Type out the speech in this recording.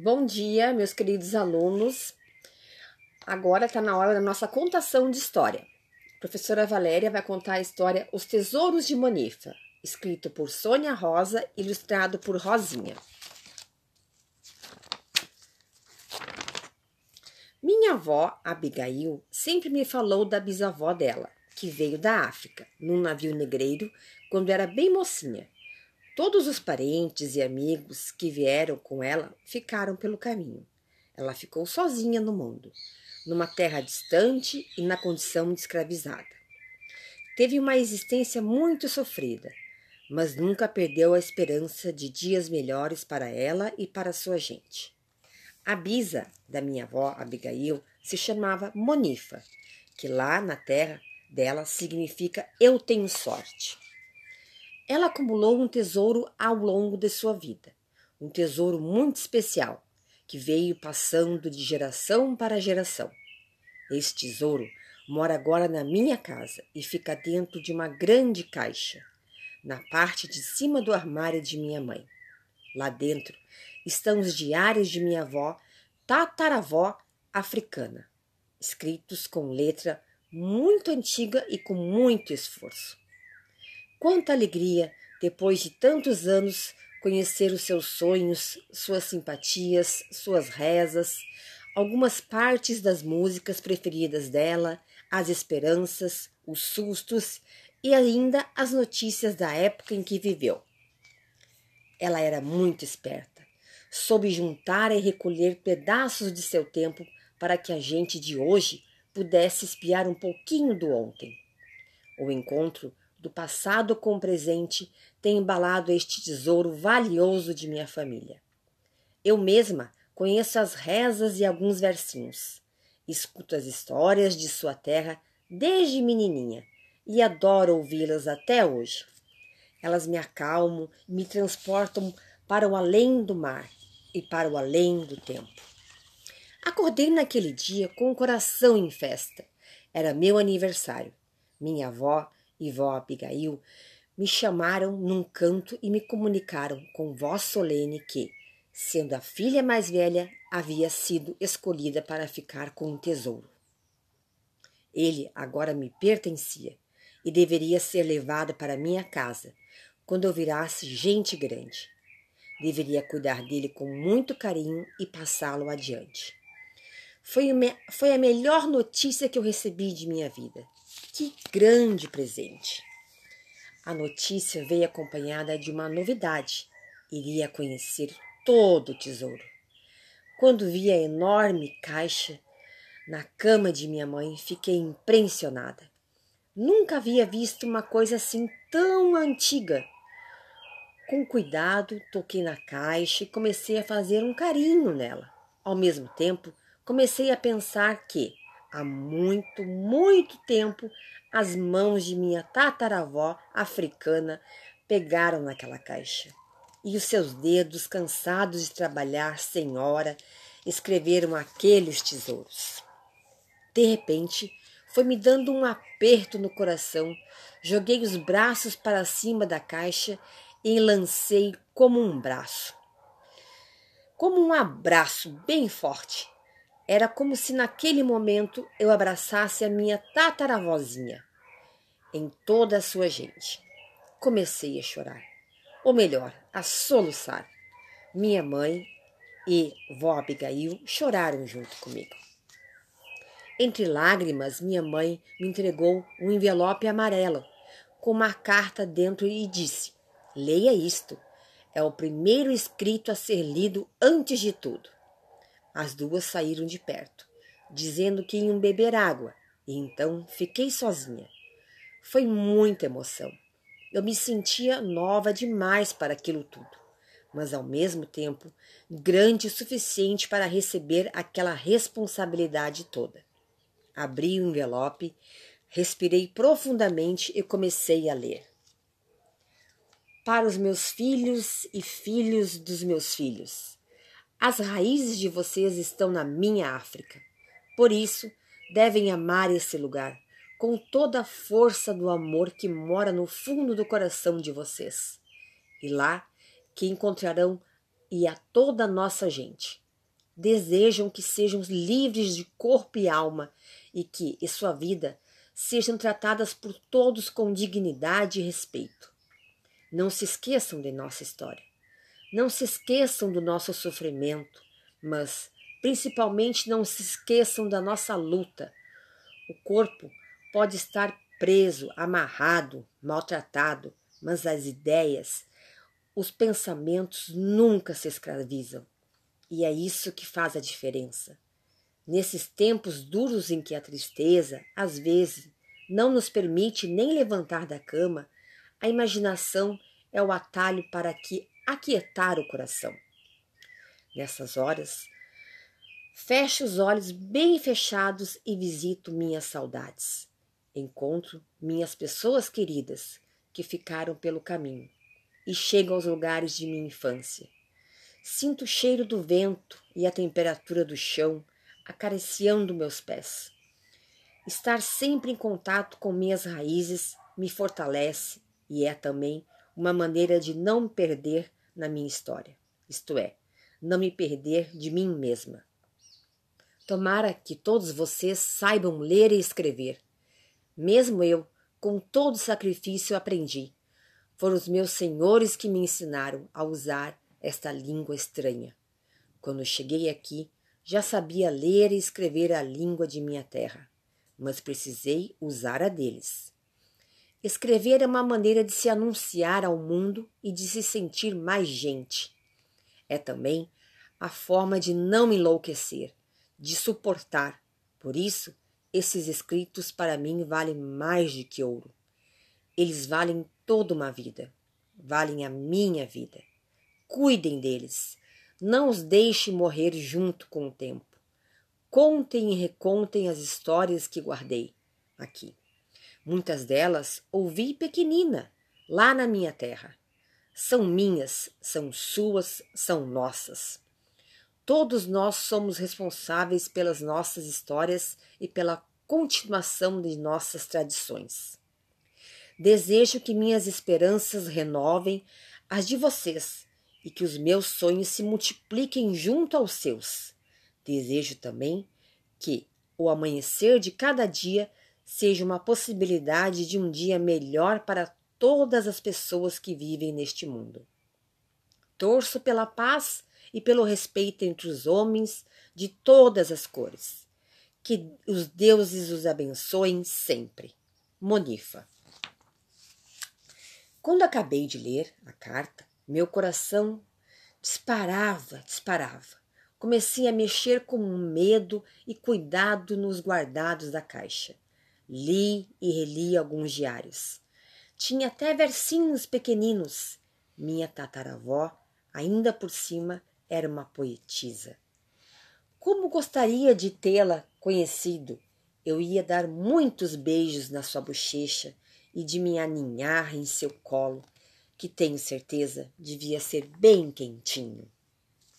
Bom dia, meus queridos alunos. Agora está na hora da nossa contação de história. A professora Valéria vai contar a história Os Tesouros de Monifa, escrito por Sônia Rosa, ilustrado por Rosinha. Minha avó, Abigail, sempre me falou da bisavó dela, que veio da África, num navio negreiro, quando era bem mocinha. Todos os parentes e amigos que vieram com ela ficaram pelo caminho. Ela ficou sozinha no mundo, numa terra distante e na condição de escravizada. Teve uma existência muito sofrida, mas nunca perdeu a esperança de dias melhores para ela e para sua gente. A bisa da minha avó, Abigail, se chamava Monifa, que lá na terra dela significa eu tenho sorte. Ela acumulou um tesouro ao longo de sua vida, um tesouro muito especial, que veio passando de geração para geração. Este tesouro mora agora na minha casa e fica dentro de uma grande caixa, na parte de cima do armário de minha mãe. Lá dentro estão os diários de minha avó, tataravó africana, escritos com letra muito antiga e com muito esforço. Quanta alegria, depois de tantos anos, conhecer os seus sonhos, suas simpatias, suas rezas, algumas partes das músicas preferidas dela, as esperanças, os sustos e ainda as notícias da época em que viveu. Ela era muito esperta, soube juntar e recolher pedaços de seu tempo para que a gente de hoje pudesse espiar um pouquinho do ontem. O encontro do passado com o presente tem embalado este tesouro valioso de minha família. Eu mesma conheço as rezas e alguns versinhos. Escuto as histórias de sua terra desde menininha e adoro ouvi-las até hoje. Elas me acalmam e me transportam para o além do mar e para o além do tempo. Acordei naquele dia com o coração em festa. Era meu aniversário. Minha avó e vó Abigail me chamaram num canto e me comunicaram com voz solene que, sendo a filha mais velha, havia sido escolhida para ficar com o tesouro. Ele agora me pertencia e deveria ser levado para minha casa quando eu virasse gente grande. Deveria cuidar dele com muito carinho e passá-lo adiante. Foi, foi a melhor notícia que eu recebi de minha vida. Que grande presente! A notícia veio acompanhada de uma novidade. Iria conhecer todo o tesouro. Quando vi a enorme caixa na cama de minha mãe, fiquei impressionada. Nunca havia visto uma coisa assim tão antiga. Com cuidado, toquei na caixa e comecei a fazer um carinho nela. Ao mesmo tempo, comecei a pensar que Há muito, muito tempo, as mãos de minha tataravó africana pegaram naquela caixa. E os seus dedos, cansados de trabalhar sem hora, escreveram aqueles tesouros. De repente, foi me dando um aperto no coração. Joguei os braços para cima da caixa e lancei como um braço. Como um abraço bem forte era como se naquele momento eu abraçasse a minha tataravózinha em toda a sua gente. Comecei a chorar, ou melhor, a soluçar. Minha mãe e vó Abigail choraram junto comigo. Entre lágrimas, minha mãe me entregou um envelope amarelo com uma carta dentro e disse: Leia isto. É o primeiro escrito a ser lido antes de tudo. As duas saíram de perto, dizendo que iam beber água, e então fiquei sozinha. Foi muita emoção. Eu me sentia nova demais para aquilo tudo, mas ao mesmo tempo grande o suficiente para receber aquela responsabilidade toda. Abri o envelope, respirei profundamente e comecei a ler. Para os meus filhos e filhos dos meus filhos as raízes de vocês estão na minha África. Por isso, devem amar esse lugar com toda a força do amor que mora no fundo do coração de vocês. E lá que encontrarão e a toda a nossa gente, desejam que sejam livres de corpo e alma e que, em sua vida, sejam tratadas por todos com dignidade e respeito. Não se esqueçam de nossa história. Não se esqueçam do nosso sofrimento, mas principalmente não se esqueçam da nossa luta. O corpo pode estar preso, amarrado, maltratado, mas as ideias, os pensamentos nunca se escravizam. E é isso que faz a diferença. Nesses tempos duros em que a tristeza, às vezes, não nos permite nem levantar da cama, a imaginação é o atalho para que aquietar o coração. Nessas horas, fecho os olhos bem fechados e visito minhas saudades. Encontro minhas pessoas queridas que ficaram pelo caminho e chego aos lugares de minha infância. Sinto o cheiro do vento e a temperatura do chão acariciando meus pés. Estar sempre em contato com minhas raízes me fortalece e é também uma maneira de não perder na minha história, isto é, não me perder de mim mesma. Tomara que todos vocês saibam ler e escrever. Mesmo eu, com todo sacrifício, aprendi. Foram os meus senhores que me ensinaram a usar esta língua estranha. Quando cheguei aqui, já sabia ler e escrever a língua de minha terra, mas precisei usar a deles. Escrever é uma maneira de se anunciar ao mundo e de se sentir mais gente. É também a forma de não enlouquecer, de suportar. Por isso, esses escritos para mim valem mais do que ouro. Eles valem toda uma vida, valem a minha vida. Cuidem deles. Não os deixe morrer junto com o tempo. Contem e recontem as histórias que guardei aqui. Muitas delas ouvi pequenina, lá na minha terra. São minhas, são suas, são nossas. Todos nós somos responsáveis pelas nossas histórias e pela continuação de nossas tradições. Desejo que minhas esperanças renovem as de vocês e que os meus sonhos se multipliquem junto aos seus. Desejo também que o amanhecer de cada dia seja uma possibilidade de um dia melhor para todas as pessoas que vivem neste mundo. Torço pela paz e pelo respeito entre os homens de todas as cores. Que os deuses os abençoem sempre. Monifa. Quando acabei de ler a carta, meu coração disparava, disparava. Comecei a mexer com medo e cuidado nos guardados da caixa. Li e reli alguns diários. Tinha até versinhos pequeninos. Minha tataravó, ainda por cima, era uma poetisa. Como gostaria de tê-la conhecido! Eu ia dar muitos beijos na sua bochecha e de me aninhar em seu colo, que tenho certeza devia ser bem quentinho.